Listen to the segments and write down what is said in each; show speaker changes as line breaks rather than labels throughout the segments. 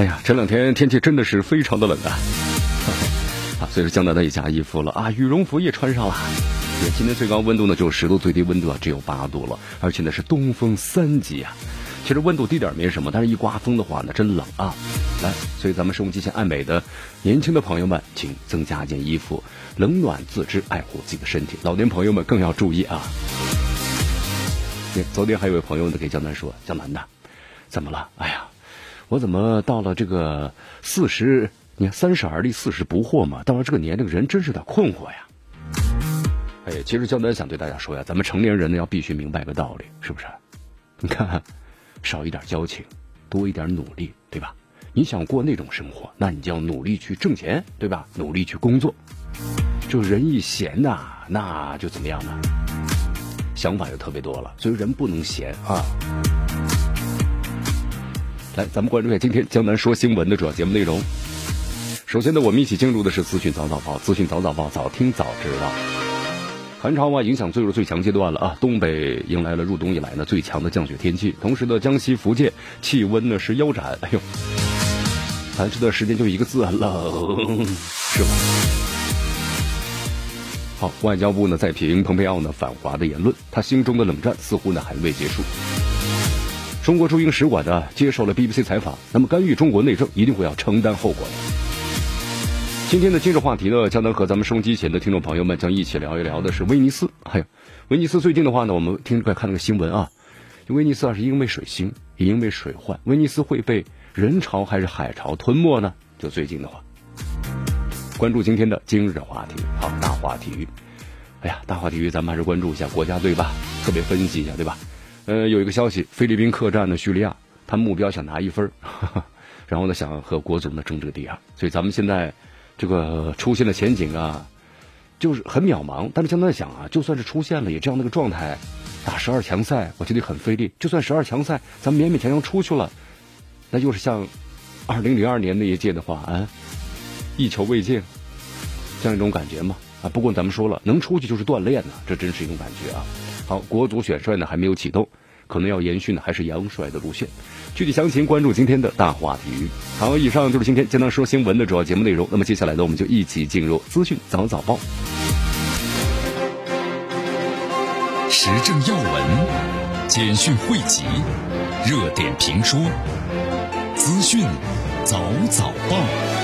哎呀，这两天天气真的是非常的冷啊！啊，所以说江南的也加衣服了啊，羽绒服也穿上了。今天最高温度呢就十度，最低温度啊只有八度了，而且呢是东风三级啊。其实温度低点没什么，但是一刮风的话呢真冷啊。来，所以咱们收音机前爱美的年轻的朋友们，请增加一件衣服，冷暖自知，爱护自己的身体。老年朋友们更要注意啊。昨天还有位朋友呢给江南说：“江南的，怎么了？哎呀。”我怎么到了这个四十？你看三十而立，四十不惑嘛。到了这个年龄，人真是有点困惑呀。哎，其实江南想对大家说呀，咱们成年人呢要必须明白个道理，是不是？你看，少一点交情，多一点努力，对吧？你想过那种生活，那你就要努力去挣钱，对吧？努力去工作。就人一闲呐，那就怎么样呢？想法就特别多了，所以人不能闲啊。来，咱们关注一下今天江南说新闻的主要节目内容。首先呢，我们一起进入的是资讯早早报，资讯早早报，早听早知道。寒潮啊，影响进入最强阶段了啊！东北迎来了入冬以来呢最强的降雪天气，同时呢，江西、福建气温呢是腰斩。哎呦，咱这段时间就一个字，冷，是吧？好，外交部呢在评蓬佩奥呢反华的言论，他心中的冷战似乎呢还未结束。中国驻英使馆呢接受了 BBC 采访，那么干预中国内政一定会要承担后果的。今天的今日话题呢，将能和咱们收音机前的听众朋友们将一起聊一聊的是威尼斯。还有威尼斯最近的话呢，我们听快看那个新闻啊，威尼斯啊是因为水星，也因为水患，威尼斯会被人潮还是海潮吞没呢？就最近的话，关注今天的今日话题，好，大话体育。哎呀，大话体育，咱们还是关注一下国家队吧，特别分析一下，对吧？呃，有一个消息，菲律宾客战的叙利亚，他目标想拿一分 然后呢，想和国足呢争这个第二，所以咱们现在这个出现的前景啊，就是很渺茫。但是现在想啊，就算是出现了，也这样的一个状态，打十二强赛，我觉得很费力。就算十二强赛，咱们勉勉强强出去了，那就是像二零零二年那一届的话啊，一球未进，这样一种感觉嘛。啊，不过咱们说了，能出去就是锻炼呢，这真是一种感觉啊。好，国足选帅呢还没有启动，可能要延续呢还是杨帅的路线。具体详情关注今天的大话体育。好，以上就是今天江南说新闻的主要节目内容。那么接下来呢，我们就一起进入资讯早早报，时政要闻、简讯汇集、热点评说、资讯早早报。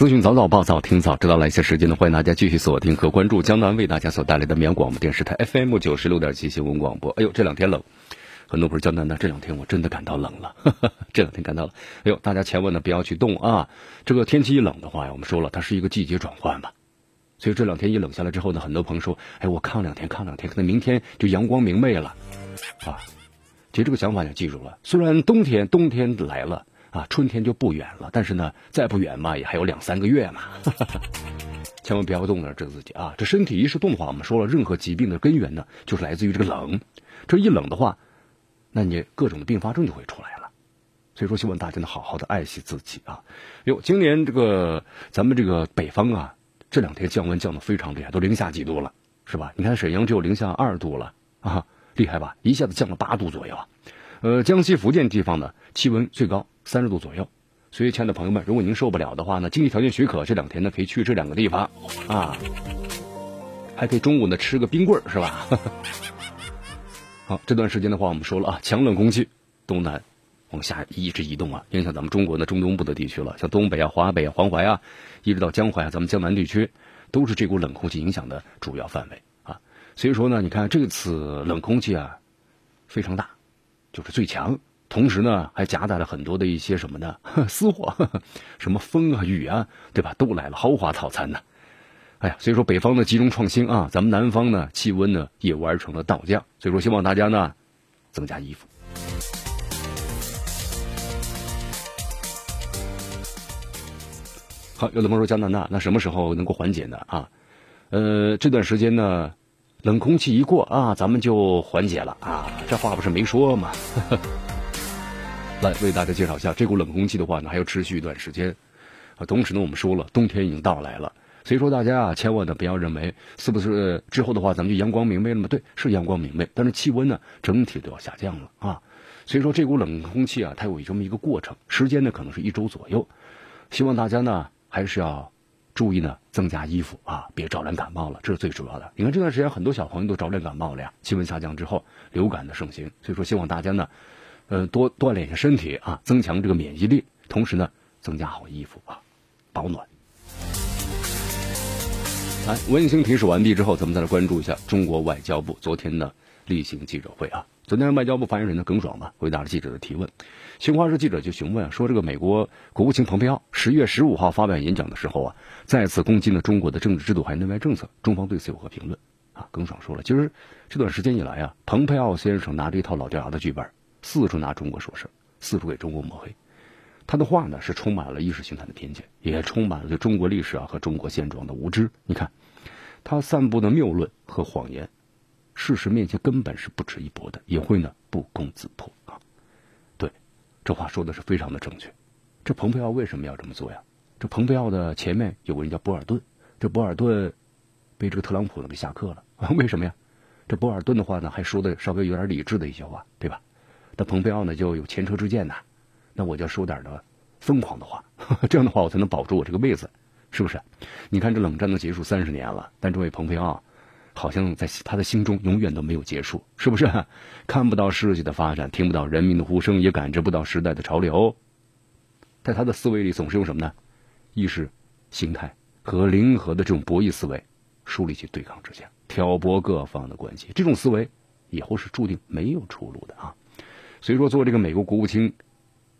资讯早早报，早听早知道。来些时间呢，欢迎大家继续锁定和关注江南为大家所带来的绵阳广播电视台 FM 九十六点七新闻广播。哎呦，这两天冷，很多朋友江南呢这两天我真的感到冷了，这两天感到了。哎呦，大家千万呢不要去动啊！这个天气一冷的话呀，我们说了，它是一个季节转换嘛。所以这两天一冷下来之后呢，很多朋友说，哎，我抗两天，抗两天，可能明天就阳光明媚了啊。其实这个想法要记住了，虽然冬天冬天来了。啊，春天就不远了，但是呢，再不远嘛，也还有两三个月嘛。千万不要动了，这自己啊，这身体一是动的话，我们说了，任何疾病的根源呢，就是来自于这个冷。这一冷的话，那你各种的并发症就会出来了。所以说，希望大家呢，好好的爱惜自己啊。哟，今年这个咱们这个北方啊，这两天降温降的非常厉害，都零下几度了，是吧？你看沈阳只有零下二度了啊，厉害吧？一下子降了八度左右啊。呃，江西、福建地方呢，气温最高。三十度左右，所以亲爱的朋友们，如果您受不了的话呢，经济条件许可，这两天呢可以去这两个地方啊，还可以中午呢吃个冰棍儿，是吧？好，这段时间的话，我们说了啊，强冷空气东南往下一直移动啊，影响咱们中国的中东部的地区了，像东北啊、华北啊、黄淮啊，一直到江淮啊，咱们江南地区都是这股冷空气影响的主要范围啊。所以说呢，你看这次冷空气啊非常大，就是最强。同时呢，还夹带了很多的一些什么呢？私货，什么风啊、雨啊，对吧？都来了，豪华套餐呢。哎呀，所以说北方呢集中创新啊，咱们南方呢气温呢也玩成了倒降，所以说希望大家呢增加衣服。好，有的朋友说江南呐，那什么时候能够缓解呢？啊，呃，这段时间呢，冷空气一过啊，咱们就缓解了啊，这话不是没说吗？呵 呵来为大家介绍一下，这股冷空气的话呢，还要持续一段时间啊。同时呢，我们说了，冬天已经到来了，所以说大家啊，千万呢不要认为是不是之后的话，咱们就阳光明媚了吗？对，是阳光明媚，但是气温呢，整体都要下降了啊。所以说，这股冷空气啊，它有这么一个过程，时间呢，可能是一周左右。希望大家呢，还是要注意呢，增加衣服啊，别着凉感冒了，这是最主要的。你看这段时间，很多小朋友都着凉感冒了呀，气温下降之后，流感的盛行，所以说希望大家呢。呃，多锻炼一下身体啊，增强这个免疫力，同时呢，增加好衣服啊，保暖。来，温馨提示完毕之后，咱们再来关注一下中国外交部昨天的例行记者会啊。昨天外交部发言人呢耿爽吧回答了记者的提问。新华社记者就询问说，这个美国国务卿蓬佩奥十月十五号发表演讲的时候啊，再次攻击了中国的政治制度还有内外政策，中方对此有何评论？啊，耿爽说了，其实这段时间以来啊，蓬佩奥先生拿着一套老掉牙的剧本。四处拿中国说事四处给中国抹黑。他的话呢是充满了意识形态的偏见，也充满了对中国历史啊和中国现状的无知。你看，他散布的谬论和谎言，事实面前根本是不值一驳的，也会呢不攻自破啊。对，这话说的是非常的正确。这蓬佩奥为什么要这么做呀？这蓬佩奥的前面有个人叫博尔顿，这博尔顿被这个特朗普呢给下课了。为什么呀？这博尔顿的话呢还说的稍微有点理智的一些话，对吧？那蓬佩奥呢就有前车之鉴呐，那我就说点的疯狂的话，这样的话我才能保住我这个位子，是不是？你看这冷战都结束三十年了，但这位蓬佩奥好像在他的心中永远都没有结束，是不是？看不到世界的发展，听不到人民的呼声，也感知不到时代的潮流，在他的思维里总是用什么呢？意识形态和零和的这种博弈思维树立起对抗之下，挑拨各方的关系，这种思维以后是注定没有出路的啊！所以说，做这个美国国务卿，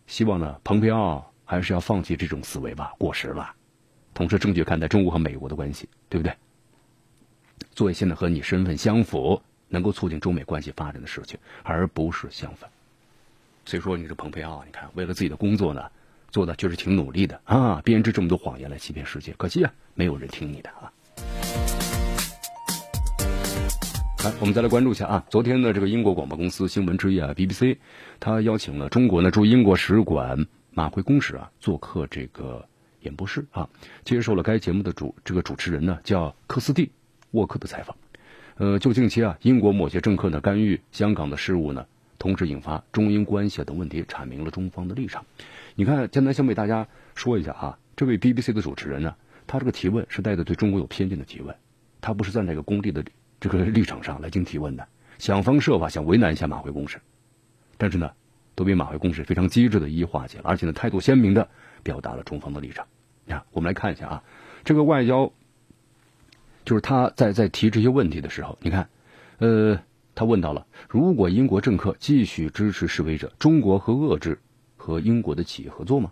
希望呢，蓬佩奥还是要放弃这种思维吧，过时了。同时，正确看待中国和美国的关系，对不对？做一些呢和你身份相符、能够促进中美关系发展的事情，而不是相反。所以说，你这蓬佩奥，你看，为了自己的工作呢，做的确实挺努力的啊，编织这么多谎言来欺骗世界，可惜啊，没有人听你的啊。来，我们再来关注一下啊，昨天的这个英国广播公司新闻之夜啊，BBC，他邀请了中国呢驻英国使馆马辉公使啊做客这个演播室啊，接受了该节目的主这个主持人呢叫克斯蒂沃克的采访。呃，就近期啊，英国某些政客呢干预香港的事务呢，同时引发中英关系等问题，阐明了中方的立场。你看，江南先为大家说一下啊，这位 BBC 的主持人呢，他这个提问是带着对中国有偏见的提问，他不是站在一个工地的。这个立场上来进行提问的，想方设法想为难一下马会公使，但是呢，都被马会公使非常机智的一一化解了，而且呢，态度鲜明的表达了中方的立场。你看，我们来看一下啊，这个外交，就是他在在提这些问题的时候，你看，呃，他问到了，如果英国政客继续支持示威者，中国和遏制和英国的企业合作吗？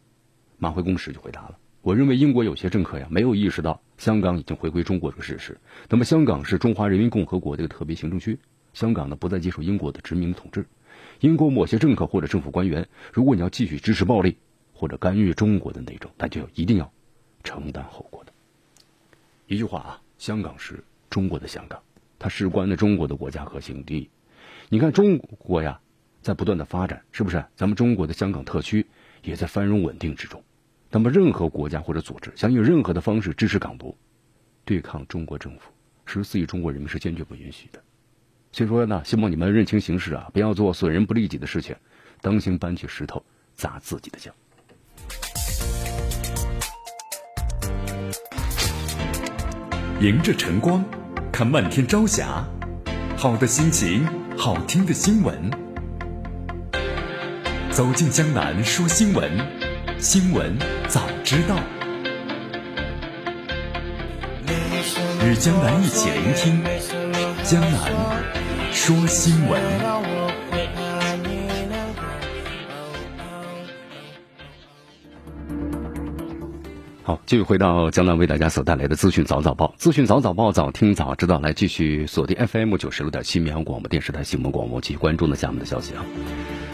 马会公使就回答了。我认为英国有些政客呀，没有意识到香港已经回归中国这个事实。那么，香港是中华人民共和国的一个特别行政区，香港呢不再接受英国的殖民统治。英国某些政客或者政府官员，如果你要继续支持暴力或者干预中国的内政，那就要一定要承担后果的。一句话啊，香港是中国的香港，它事关的中国的国家核心利益。你看中国呀，在不断的发展，是不是？咱们中国的香港特区也在繁荣稳定之中。那么，任何国家或者组织想用任何的方式支持港独、对抗中国政府，十四亿中国人民是坚决不允许的。所以说呢，希望你们认清形势啊，不要做损人不利己的事情，当心搬起石头砸自己的脚。
迎着晨光，看漫天朝霞，好的心情，好听的新闻，走进江南说新闻。新闻早知道，与江南一起聆听江南说新闻。
好，继续回到江南为大家所带来的资讯早早报，资讯早早报，早听早知道。来继续锁定 FM 九十六点七绵阳广播电视台新闻广播，继续关注呢下面的消息啊。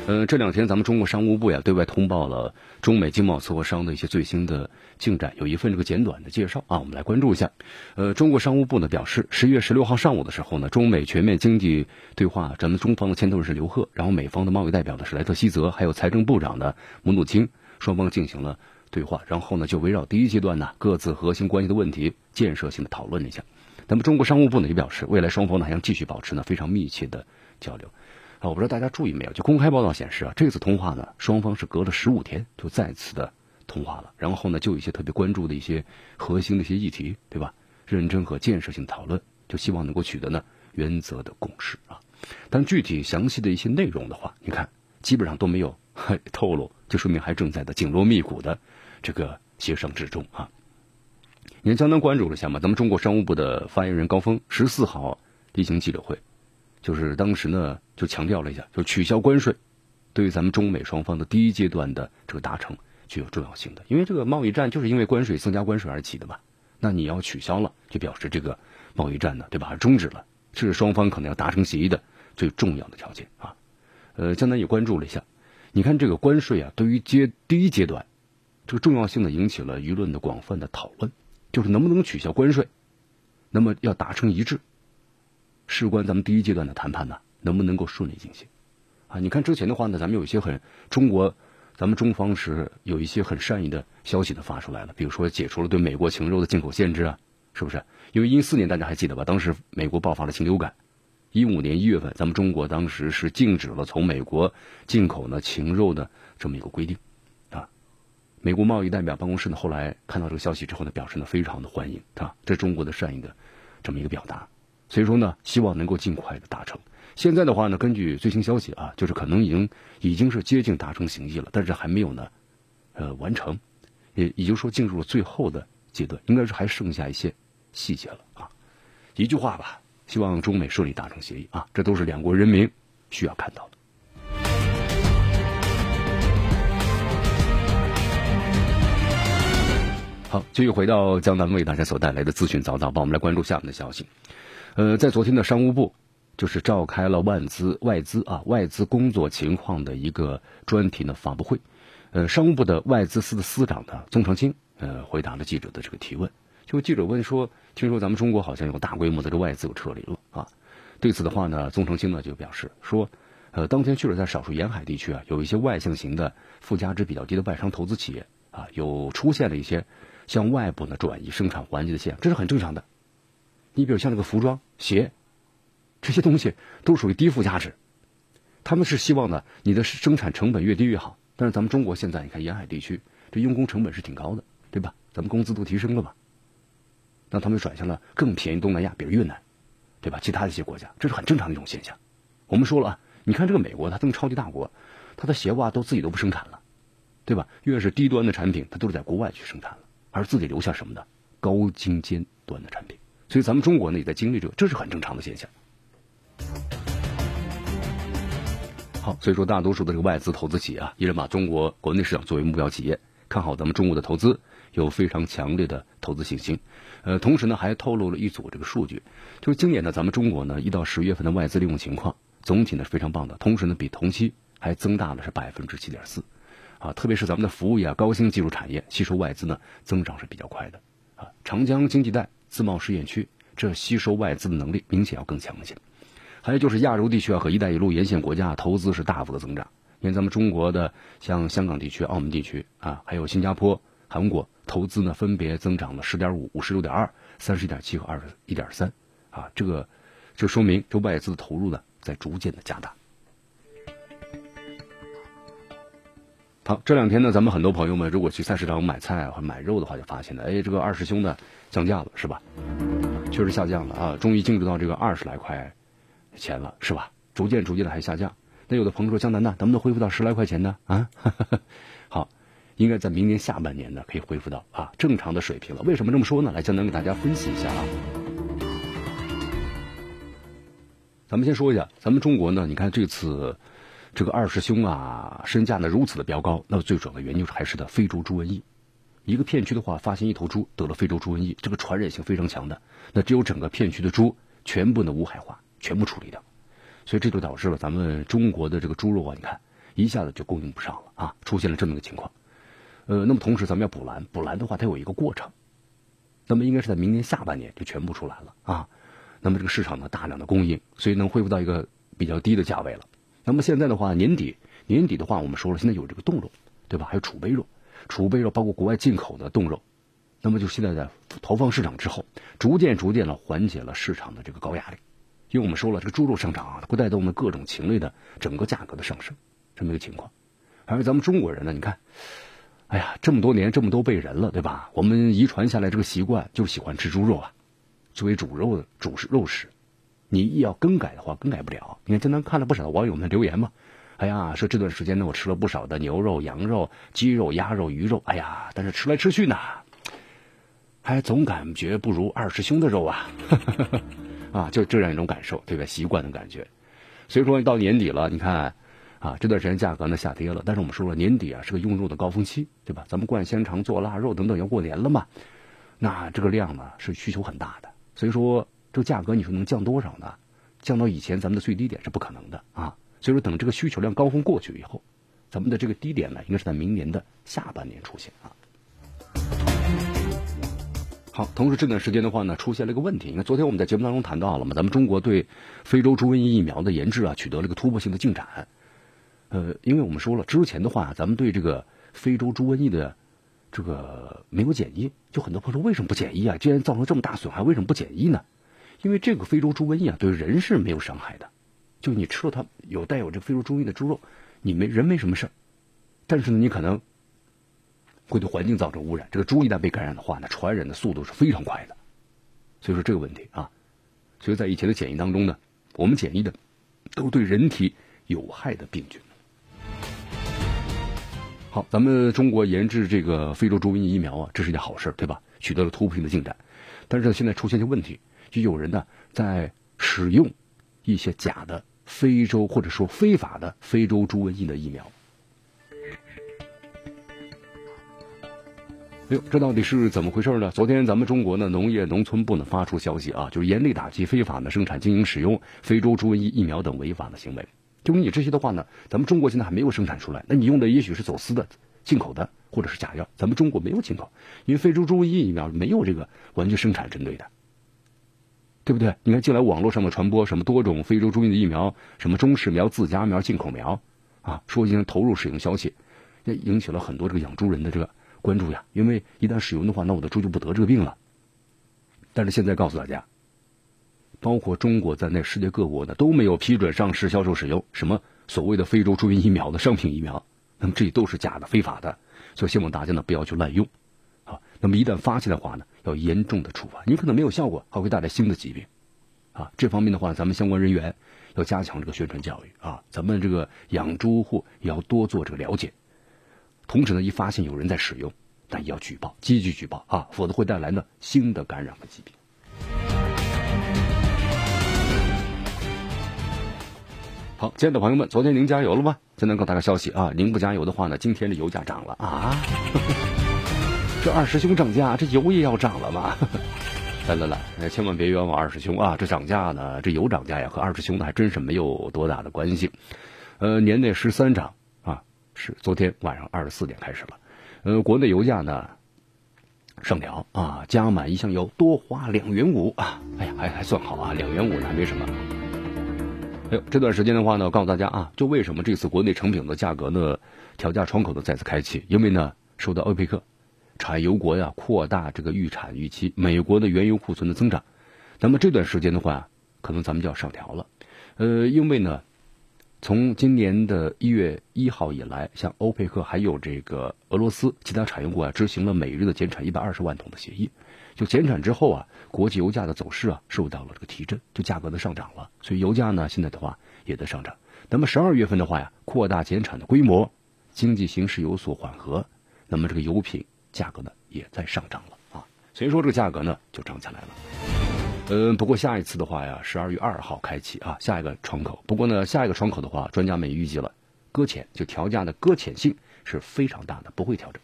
呃，这两天咱们中国商务部呀对外通报了中美经贸磋商的一些最新的进展，有一份这个简短的介绍啊，我们来关注一下。呃，中国商务部呢表示，十一月十六号上午的时候呢，中美全面经济对话，咱们中方的牵头人是刘鹤，然后美方的贸易代表呢是莱特希泽，还有财政部长呢姆努钦，双方进行了对话，然后呢就围绕第一阶段呢各自核心关系的问题建设性的讨论了一下。那么中国商务部呢也表示，未来双方呢还将继续保持呢非常密切的交流。啊，我不知道大家注意没有？就公开报道显示啊，这次通话呢，双方是隔了十五天就再次的通话了。然后呢，就一些特别关注的一些核心的一些议题，对吧？认真和建设性讨论，就希望能够取得呢原则的共识啊。但具体详细的一些内容的话，你看基本上都没有透露，就说明还正在的紧锣密鼓的这个协商之中啊。你看，相当关注了一下嘛，咱们中国商务部的发言人高峰十四号例行记者会。就是当时呢，就强调了一下，就取消关税，对于咱们中美双方的第一阶段的这个达成具有重要性的。因为这个贸易战就是因为关税增加关税而起的嘛，那你要取消了，就表示这个贸易战呢，对吧？终止了，这是双方可能要达成协议的最重要的条件啊。呃，江南也关注了一下，你看这个关税啊，对于阶第一阶段这个重要性呢，引起了舆论的广泛的讨论，就是能不能取消关税，那么要达成一致。事关咱们第一阶段的谈判呢，能不能够顺利进行？啊，你看之前的话呢，咱们有一些很中国，咱们中方是有一些很善意的消息的发出来了，比如说解除了对美国禽肉的进口限制啊，是不是？因为一四年大家还记得吧？当时美国爆发了禽流感，一五年一月份，咱们中国当时是禁止了从美国进口呢禽肉的这么一个规定，啊，美国贸易代表办公室呢后来看到这个消息之后呢，表示呢非常的欢迎啊，这中国的善意的这么一个表达。所以说呢，希望能够尽快的达成。现在的话呢，根据最新消息啊，就是可能已经已经是接近达成协议了，但是还没有呢，呃，完成，也也就是说进入了最后的阶段，应该是还剩下一些细节了啊。一句话吧，希望中美顺利达成协议啊，这都是两国人民需要看到的。好，继续回到江南为大家所带来的资讯早早报，我们来关注下面的消息。呃，在昨天的商务部，就是召开了外资外资啊外资工作情况的一个专题的发布会。呃，商务部的外资司的司长呢，宗成清呃回答了记者的这个提问。就记者问说，听说咱们中国好像有大规模的这外资有撤离了啊？对此的话呢，宗成清呢就表示说，呃，当天确实在少数沿海地区啊，有一些外向型的附加值比较低的外商投资企业啊，有出现了一些向外部呢转移生产环节的现象，这是很正常的。你比如像这个服装、鞋，这些东西都属于低附加值，他们是希望呢，你的生产成本越低越好。但是咱们中国现在，你看沿海地区这用工成本是挺高的，对吧？咱们工资都提升了嘛，那他们转向了更便宜东南亚，比如越南，对吧？其他的一些国家，这是很正常的一种现象。我们说了啊，你看这个美国，它这么超级大国，它的鞋袜都自己都不生产了，对吧？越是低端的产品，它都是在国外去生产了，而自己留下什么的高精尖端的产品。所以咱们中国呢也在经历这个，这是很正常的现象。好，所以说大多数的这个外资投资企业啊，依然把中国国内市场作为目标企业，看好咱们中国的投资，有非常强烈的投资信心。呃，同时呢还透露了一组这个数据，就是今年呢咱们中国呢一到十月份的外资利用情况，总体呢是非常棒的，同时呢比同期还增大了是百分之七点四，啊，特别是咱们的服务业、高新技术产业吸收外资呢增长是比较快的，啊，长江经济带。自贸试验区，这吸收外资的能力明显要更强一些。还有就是亚洲地区啊和“一带一路”沿线国家投资是大幅的增长。因为咱们中国的像香港地区、澳门地区啊，还有新加坡、韩国投资呢，分别增长了十点五、五十六点二、三十一点七和二十一点三啊。这个就说明这外资的投入呢在逐渐的加大。好，这两天呢，咱们很多朋友们如果去菜市场买菜或买肉的话，就发现了，哎，这个二师兄呢降价了，是吧？确实下降了啊，终于进入到这个二十来块钱了，是吧？逐渐逐渐的还下降。那有的朋友说，江南呢，能不能恢复到十来块钱呢？啊，好，应该在明年下半年呢，可以恢复到啊正常的水平了。为什么这么说呢？来，江南给大家分析一下啊。咱们先说一下，咱们中国呢，你看这次。这个二师兄啊，身价呢如此的飙高，那么最主要的原因就是还是的非洲猪瘟疫，一个片区的话，发现一头猪得了非洲猪瘟疫，这个传染性非常强的，那只有整个片区的猪全部的无害化，全部处理掉，所以这就导致了咱们中国的这个猪肉啊，你看一下子就供应不上了啊，出现了这么个情况。呃，那么同时咱们要补栏，补栏的话它有一个过程，那么应该是在明年下半年就全部出来了啊。那么这个市场呢大量的供应，所以能恢复到一个比较低的价位了。那么现在的话，年底年底的话，我们说了，现在有这个冻肉，对吧？还有储备肉。储备肉包括国外进口的冻肉，那么就现在在投放市场之后，逐渐逐渐的缓解了市场的这个高压力，因为我们说了，这个猪肉上涨啊，会带动的各种禽类的整个价格的上升，这么一个情况。而咱们中国人呢，你看，哎呀，这么多年这么多辈人了，对吧？我们遗传下来这个习惯就喜欢吃猪肉啊，作为主肉的主食肉食，你一要更改的话，更改不了。你看，经常看了不少网友们留言嘛。哎呀，说这段时间呢，我吃了不少的牛肉、羊肉、鸡肉、鸭肉、鱼肉。哎呀，但是吃来吃去呢，还总感觉不如二师兄的肉啊！啊，就这样一种感受，对吧？习惯的感觉。所以说到年底了，你看啊，这段时间价格呢下跌了。但是我们说了，年底啊是个用肉的高峰期，对吧？咱们灌香肠、做腊肉等等，要过年了嘛，那这个量呢是需求很大的。所以说这个价格你说能降多少呢？降到以前咱们的最低点是不可能的啊。所以说，等这个需求量高峰过去以后，咱们的这个低点呢，应该是在明年的下半年出现啊。好，同时这段时间的话呢，出现了一个问题。你看，昨天我们在节目当中谈到了嘛，咱们中国对非洲猪瘟疫疫苗的研制啊，取得了一个突破性的进展。呃，因为我们说了，之前的话，咱们对这个非洲猪瘟疫的这个没有检疫，就很多朋友说，为什么不检疫啊？既然造成这么大损害，为什么不检疫呢？因为这个非洲猪瘟疫啊，对人是没有伤害的。就你吃了它有带有这非洲猪瘟的猪肉，你没人没什么事儿，但是呢，你可能会对环境造成污染。这个猪一旦被感染的话，那传染的速度是非常快的。所以说这个问题啊，所以在以前的检疫当中呢，我们检疫的都对人体有害的病菌。好，咱们中国研制这个非洲猪瘟疫苗啊，这是一件好事，对吧？取得了突破性的进展。但是现在出现一些问题，就有人呢在使用一些假的。非洲或者说非法的非洲猪瘟疫的疫苗，哎呦，这到底是怎么回事呢？昨天咱们中国呢农业农村部呢发出消息啊，就是严厉打击非法的生产、经营、使用非洲猪瘟疫疫苗等违法的行为。就你这些的话呢，咱们中国现在还没有生产出来，那你用的也许是走私的、进口的，或者是假药。咱们中国没有进口，因为非洲猪瘟疫疫苗没有这个完全生产针对的。对不对？你看，近来网络上的传播什么多种非洲猪瘟的疫苗，什么中式苗、自家苗、进口苗，啊，说已经投入使用消息，那引起了很多这个养猪人的这个关注呀。因为一旦使用的话，那我的猪就不得这个病了。但是现在告诉大家，包括中国在内，世界各国呢都没有批准上市销售使用什么所谓的非洲猪瘟疫苗的商品疫苗，那么这都是假的、非法的，所以希望大家呢不要去滥用。那么一旦发现的话呢？要严重的处罚，你可能没有效果，还会带来新的疾病，啊，这方面的话，咱们相关人员要加强这个宣传教育啊，咱们这个养猪户也要多做这个了解，同时呢，一发现有人在使用，那也要举报，积极举报啊，否则会带来呢新的感染和疾病。好，亲爱的朋友们，昨天您加油了吗？现在告诉大家消息啊，您不加油的话呢，今天的油价涨了啊。这二师兄涨价，这油也要涨了吗？来来来，千万别冤枉二师兄啊！这涨价呢，这油涨价呀，和二师兄呢还真是没有多大的关系。呃，年内十三涨啊，是昨天晚上二十四点开始了。呃，国内油价呢上调啊，加满一箱油多花两元五啊！哎呀，还还算好啊，两元五呢还没什么。哎呦，这段时间的话呢，我告诉大家啊，就为什么这次国内成品的价格呢调价窗口呢再次开启？因为呢，受到欧佩克。产油国呀，扩大这个预产预期，美国的原油库存的增长，那么这段时间的话，可能咱们就要上调了。呃，因为呢，从今年的一月一号以来，像欧佩克还有这个俄罗斯其他产油国啊，执行了每日的减产一百二十万桶的协议。就减产之后啊，国际油价的走势啊，受到了这个提振，就价格的上涨了。所以油价呢，现在的话也在上涨。那么十二月份的话呀，扩大减产的规模，经济形势有所缓和，那么这个油品。价格呢也在上涨了啊，所以说这个价格呢就涨起来了。嗯，不过下一次的话呀，十二月二号开启啊，下一个窗口。不过呢，下一个窗口的话，专家们预计了搁浅就调价的搁浅性是非常大的，不会调整。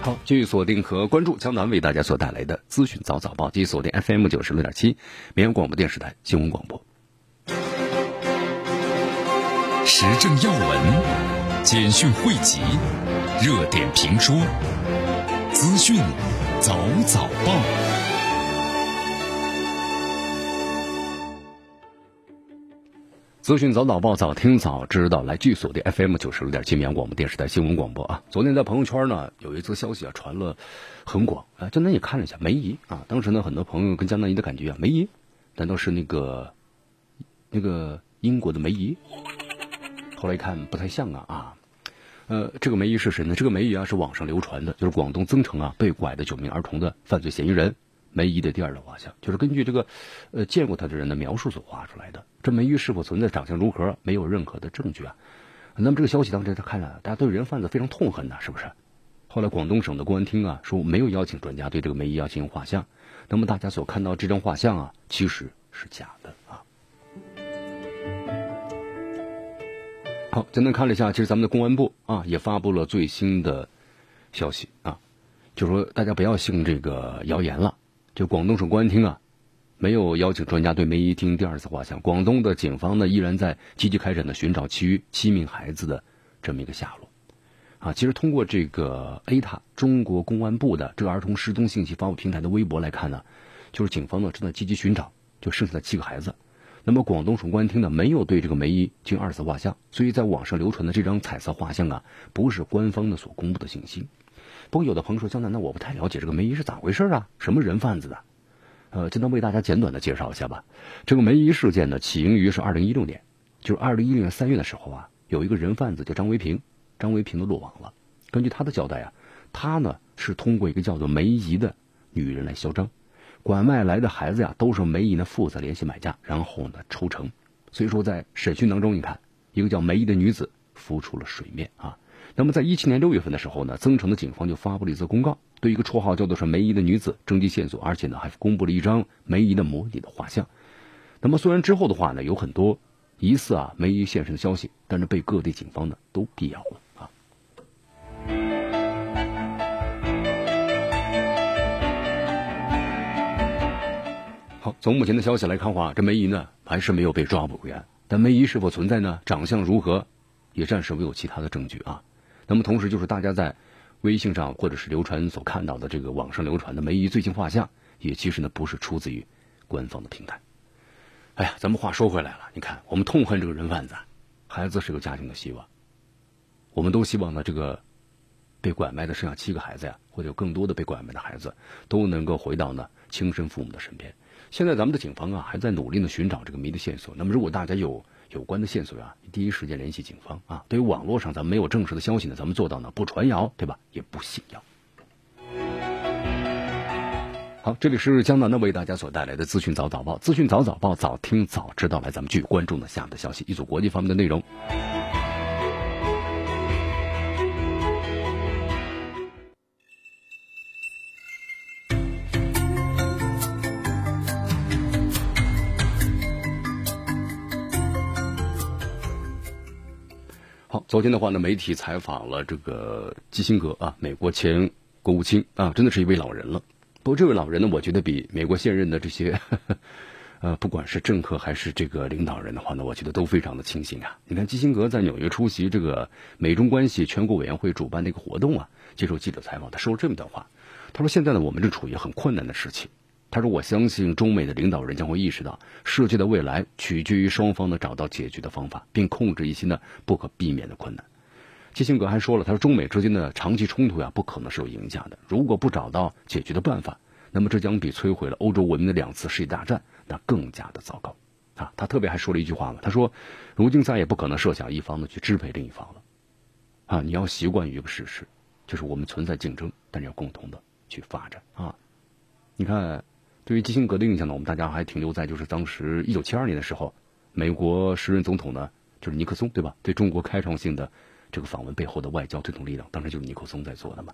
好，继续锁定和关注江南为大家所带来的资讯早早报，继续锁定 FM 九十六点七绵阳广播电视台新闻广播。
时政要闻、简讯汇集、热点评说、资讯早早报。
资讯早早报，早听早知道。来，继续锁定 FM 九十六点七绵阳广播电视台新闻广播啊。昨天在朋友圈呢，有一则消息啊传了很广啊。江南也看了一下梅姨啊，当时呢很多朋友跟江南姨的感觉啊，梅姨难道是那个那个英国的梅姨？后来一看不太像啊啊，呃，这个梅姨是谁呢？这个梅姨啊是网上流传的，就是广东增城啊被拐的九名儿童的犯罪嫌疑人梅姨的第二张画像，就是根据这个呃见过他的人的描述所画出来的。这梅姨是否存在，长相如何，没有任何的证据啊。那么这个消息当时他看了，大家对人贩子非常痛恨呐，是不是？后来广东省的公安厅啊说没有邀请专家对这个梅姨要进行画像，那么大家所看到这张画像啊其实是假的啊。好，简单看了一下，其实咱们的公安部啊也发布了最新的消息啊，就说大家不要信这个谣言了，就广东省公安厅啊。没有邀请专家对梅姨进行第二次画像。广东的警方呢，依然在积极开展的寻找其余七名孩子的这么一个下落。啊，其实通过这个 A 塔中国公安部的这个儿童失踪信息发布平台的微博来看呢，就是警方呢正在积极寻找就剩下的七个孩子。那么广东省公安厅呢没有对这个梅姨进行二次画像，所以在网上流传的这张彩色画像啊，不是官方的所公布的信息。不过有的朋友说江南，那我不太了解这个梅姨是咋回事啊？什么人贩子的？呃，就能为大家简短的介绍一下吧。这个梅姨事件呢，起因于是二零一六年，就是二零一六年三月的时候啊，有一个人贩子叫张维平，张维平的落网了。根据他的交代啊，他呢是通过一个叫做梅姨的女人来销赃，管外来的孩子呀，都是梅姨呢负责联系买家，然后呢抽成。所以说在审讯当中，你看一个叫梅姨的女子浮出了水面啊。那么在一七年六月份的时候呢，增城的警方就发布了一则公告。对一个绰号叫做是梅姨的女子征集线索，而且呢还公布了一张梅姨的模拟的画像。那么虽然之后的话呢有很多疑似啊梅姨现身的消息，但是被各地警方呢都辟谣了从目前的消息来看话，这梅姨呢还是没有被抓捕归案，但梅姨是否存在呢？长相如何？也暂时没有其他的证据啊。那么同时就是大家在。微信上或者是流传所看到的这个网上流传的梅姨最近画像，也其实呢不是出自于官方的平台。哎呀，咱们话说回来了，你看我们痛恨这个人贩子，孩子是个家庭的希望，我们都希望呢这个被拐卖的剩下七个孩子呀，或者有更多的被拐卖的孩子都能够回到呢亲生父母的身边。现在咱们的警方啊还在努力的寻找这个谜的线索。那么如果大家有有关的线索啊，第一时间联系警方啊。对于网络上咱们没有证实的消息呢，咱们做到呢不传谣，对吧？也不信谣。好，这里是江南的为大家所带来的资讯早早报，资讯早早报，早听早知道。来，咱们继续关注呢下面的消息，一组国际方面的内容。昨天的话呢，媒体采访了这个基辛格啊，美国前国务卿啊，真的是一位老人了。不过这位老人呢，我觉得比美国现任的这些，呃，不管是政客还是这个领导人的话呢，我觉得都非常的清醒啊。你看基辛格在纽约出席这个美中关系全国委员会主办的一个活动啊，接受记者采访，他说了这么一段话，他说：“现在呢，我们正处于很困难的时期。”他说：“我相信中美的领导人将会意识到，世界的未来取决于双方呢找到解决的方法，并控制一些呢不可避免的困难。”基辛格还说了：“他说中美之间的长期冲突呀，不可能是有赢家的。如果不找到解决的办法，那么这将比摧毁了欧洲文明的两次世界大战那更加的糟糕。”啊，他特别还说了一句话嘛，他说：“如今再也不可能设想一方呢去支配另一方了。啊，你要习惯于一个事实，就是我们存在竞争，但是要共同的去发展啊。你看。”对于基辛格的印象呢，我们大家还停留在就是当时一九七二年的时候，美国时任总统呢就是尼克松对吧？对中国开创性的这个访问背后的外交推动力量，当时就是尼克松在做的嘛。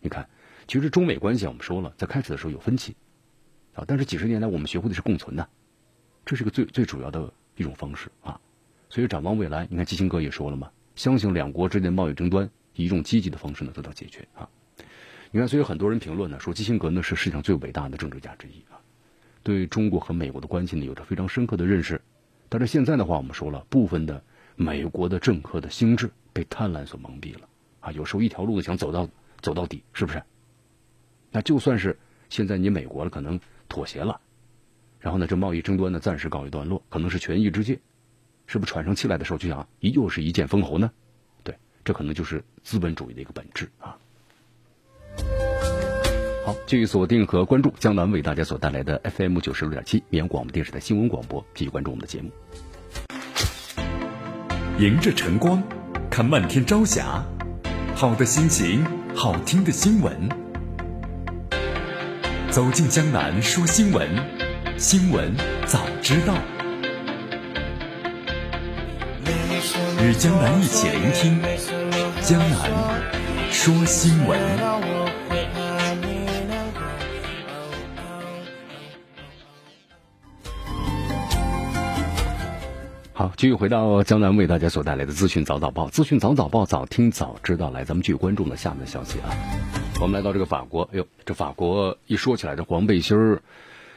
你看，其实中美关系我们说了，在开始的时候有分歧啊，但是几十年来我们学会的是共存的，这是个最最主要的一种方式啊。所以展望未来，你看基辛格也说了嘛，相信两国之间的贸易争端以一种积极的方式呢得到解决啊。你看，所以很多人评论呢，说基辛格呢是世界上最伟大的政治家之一啊，对中国和美国的关系呢有着非常深刻的认识。但是现在的话，我们说了，部分的美国的政客的心智被贪婪所蒙蔽了啊，有时候一条路想走到走到底，是不是？那就算是现在你美国了，可能妥协了，然后呢，这贸易争端呢暂时告一段落，可能是权宜之计，是不是喘上气来的时候就想又是一剑封喉呢？对，这可能就是资本主义的一个本质啊。好，继续锁定和关注江南为大家所带来的 FM 九十六点七绵阳广播电视台新闻广播，继续关注我们的节目。
迎着晨光，看漫天朝霞，好的心情，好听的新闻。走进江南说新闻，新闻早知道。与江南一起聆听江南说新闻。
好，继续回到江南为大家所带来的资讯早早报，资讯早早报，早听早知道。来，咱们继续关注呢下面的消息啊。我们来到这个法国，哎呦，这法国一说起来，这黄背心儿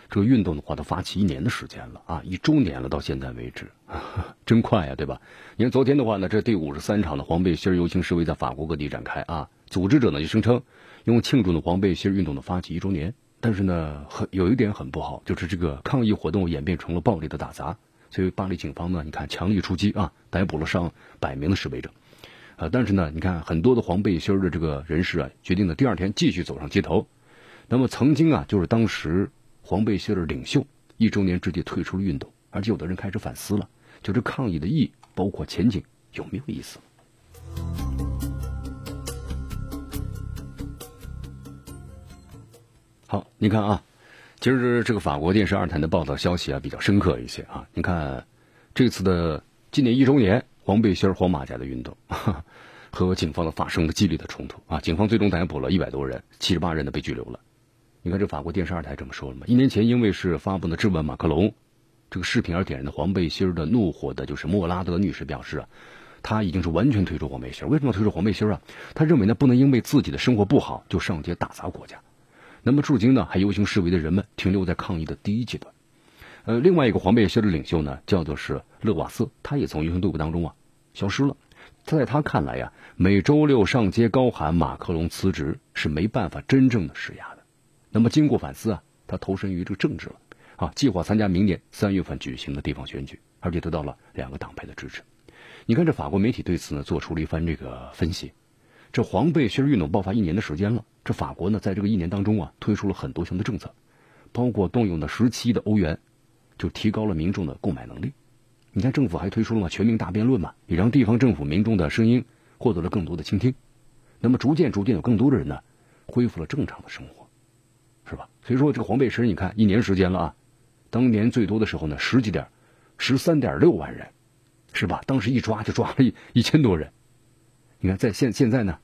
这个运动的话，都发起一年的时间了啊，一周年了，到现在为止，真快呀，对吧？你看昨天的话呢，这第五十三场的黄背心游行示威在法国各地展开啊，组织者呢就声称用庆祝呢黄背心运动的发起一周年，但是呢，很有一点很不好，就是这个抗议活动演变成了暴力的打砸。所以巴黎警方呢，你看强力出击啊，逮捕了上百名的示威者，啊，但是呢，你看很多的黄背心的这个人士啊，决定呢第二天继续走上街头。那么曾经啊，就是当时黄背心的领袖一周年之际退出了运动，而且有的人开始反思了，就这抗议的意义，包括前景有没有意思？好，你看啊。其实这个法国电视二台的报道消息啊比较深刻一些啊，你看这次的今年一周年黄背心黄马甲的运动 和警方的发生了激烈的冲突啊，警方最终逮捕了一百多人，七十八人呢被拘留了。你看这法国电视二台这么说了吗？一年前因为是发布的质问马克龙这个视频而点燃的黄背心的怒火的，就是莫拉德女士表示啊，她已经是完全退出黄背心。为什么要退出黄背心啊？她认为呢不能因为自己的生活不好就上街打砸国家。那么，至今呢，还游行示威的人们停留在抗议的第一阶段。呃，另外一个黄背心的领袖呢，叫做是勒瓦瑟，他也从游行队伍当中啊消失了。在他看来呀，每周六上街高喊马克龙辞职是没办法真正的施压的。那么，经过反思啊，他投身于这个政治了啊，计划参加明年三月份举行的地方选举，而且得到了两个党派的支持。你看，这法国媒体对此呢做出了一番这个分析。这黄背心运动爆发一年的时间了，这法国呢，在这个一年当中啊，推出了很多项的政策，包括动用的十七亿的欧元，就提高了民众的购买能力。你看，政府还推出了嘛全民大辩论嘛，也让地方政府民众的声音获得了更多的倾听。那么，逐渐逐渐有更多的人呢，恢复了正常的生活，是吧？所以说，这个黄背时，你看一年时间了啊，当年最多的时候呢，十几点，十三点六万人，是吧？当时一抓就抓了一一千多人。你看，在现现在呢，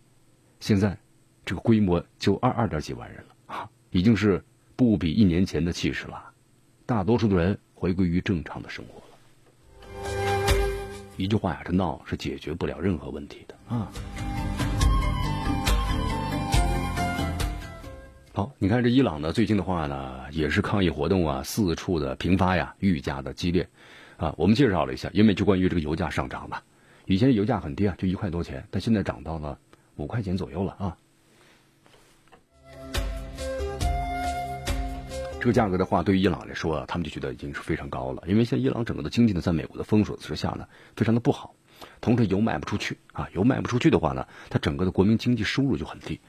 现在这个规模就二二点几万人了啊，已经是不比一年前的气势了。大多数的人回归于正常的生活了。一句话呀，这闹是解决不了任何问题的啊。好，你看这伊朗呢，最近的话呢，也是抗议活动啊，四处的频发呀，愈加的激烈啊。我们介绍了一下，因为就关于这个油价上涨嘛。以前油价很低啊，就一块多钱，但现在涨到了五块钱左右了啊。这个价格的话，对于伊朗来说，他们就觉得已经是非常高了，因为现在伊朗整个的经济呢，在美国的封锁之下呢，非常的不好。同时，油卖不出去啊，油卖不出去的话呢，它整个的国民经济收入就很低。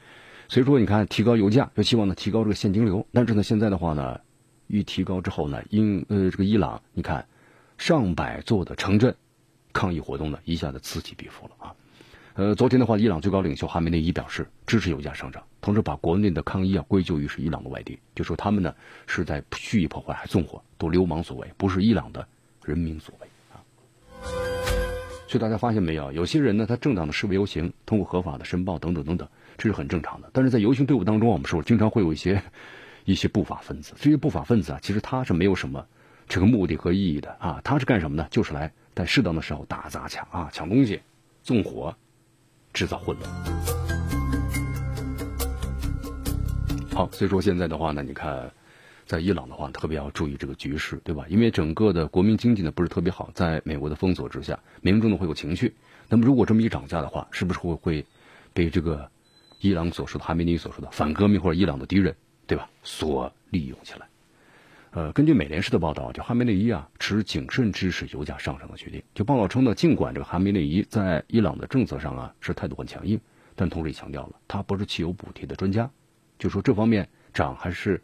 所以说，你看提高油价，就希望呢提高这个现金流。但是呢，现在的话呢，一提高之后呢，英呃这个伊朗，你看上百座的城镇。抗议活动呢，一下子此起彼伏了啊！呃，昨天的话，伊朗最高领袖哈梅内伊表示支持油价上涨，同时把国内的抗议啊归咎于是伊朗的外敌，就说他们呢是在蓄意破坏，还纵火，都流氓所为，不是伊朗的人民所为啊！所以大家发现没有，有些人呢，他正当的示威游行，通过合法的申报等等等等，这是很正常的。但是在游行队伍当中，我们说经常会有一些一些不法分子，这些不法分子啊，其实他是没有什么 这个目的和意义的啊，他是干什么呢？就是来。在适当的时候打砸抢啊，抢东西，纵火，制造混乱。好，所以说现在的话呢，你看，在伊朗的话，特别要注意这个局势，对吧？因为整个的国民经济呢不是特别好，在美国的封锁之下，民众呢会有情绪。那么如果这么一涨价的话，是不是会会被这个伊朗所说的哈梅尼所说的反革命或者伊朗的敌人，对吧？所利用起来？呃，根据美联社的报道，就哈梅内伊啊持谨慎支持油价上涨的决定。就报道称呢，尽管这个哈梅内伊在伊朗的政策上啊是态度很强硬，但同时也强调了他不是汽油补贴的专家，就说这方面涨还是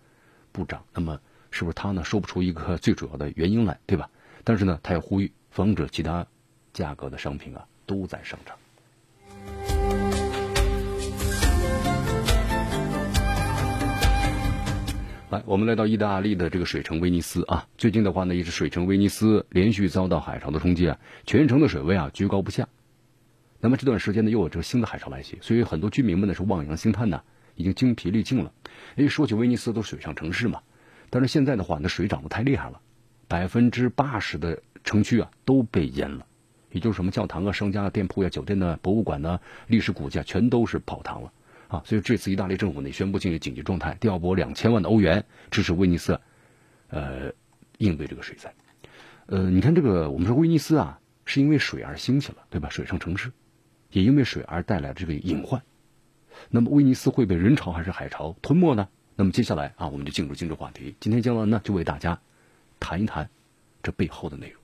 不涨，那么是不是他呢说不出一个最主要的原因来，对吧？但是呢，他要呼吁防止其他价格的商品啊都在上涨。来，我们来到意大利的这个水城威尼斯啊。最近的话呢，也是水城威尼斯连续遭到海潮的冲击啊，全城的水位啊居高不下。那么这段时间呢，又有这个新的海潮来袭，所以很多居民们呢是望洋兴叹呢，已经精疲力尽了。因为，说起威尼斯都水上城市嘛，但是现在的话，那水涨得太厉害了，百分之八十的城区啊都被淹了，也就是什么教堂啊、商家啊、店铺呀、酒店呢、博物馆呢、历史古迹啊，全都是泡汤了。啊，所以这次意大利政府呢宣布进入紧急状态，调拨两千万的欧元支持威尼斯，呃，应对这个水灾。呃，你看这个，我们说威尼斯啊，是因为水而兴起了，对吧？水上城市，也因为水而带来这个隐患。那么威尼斯会被人潮还是海潮吞没呢？那么接下来啊，我们就进入今日话题。今天姜文呢就为大家谈一谈这背后的内容。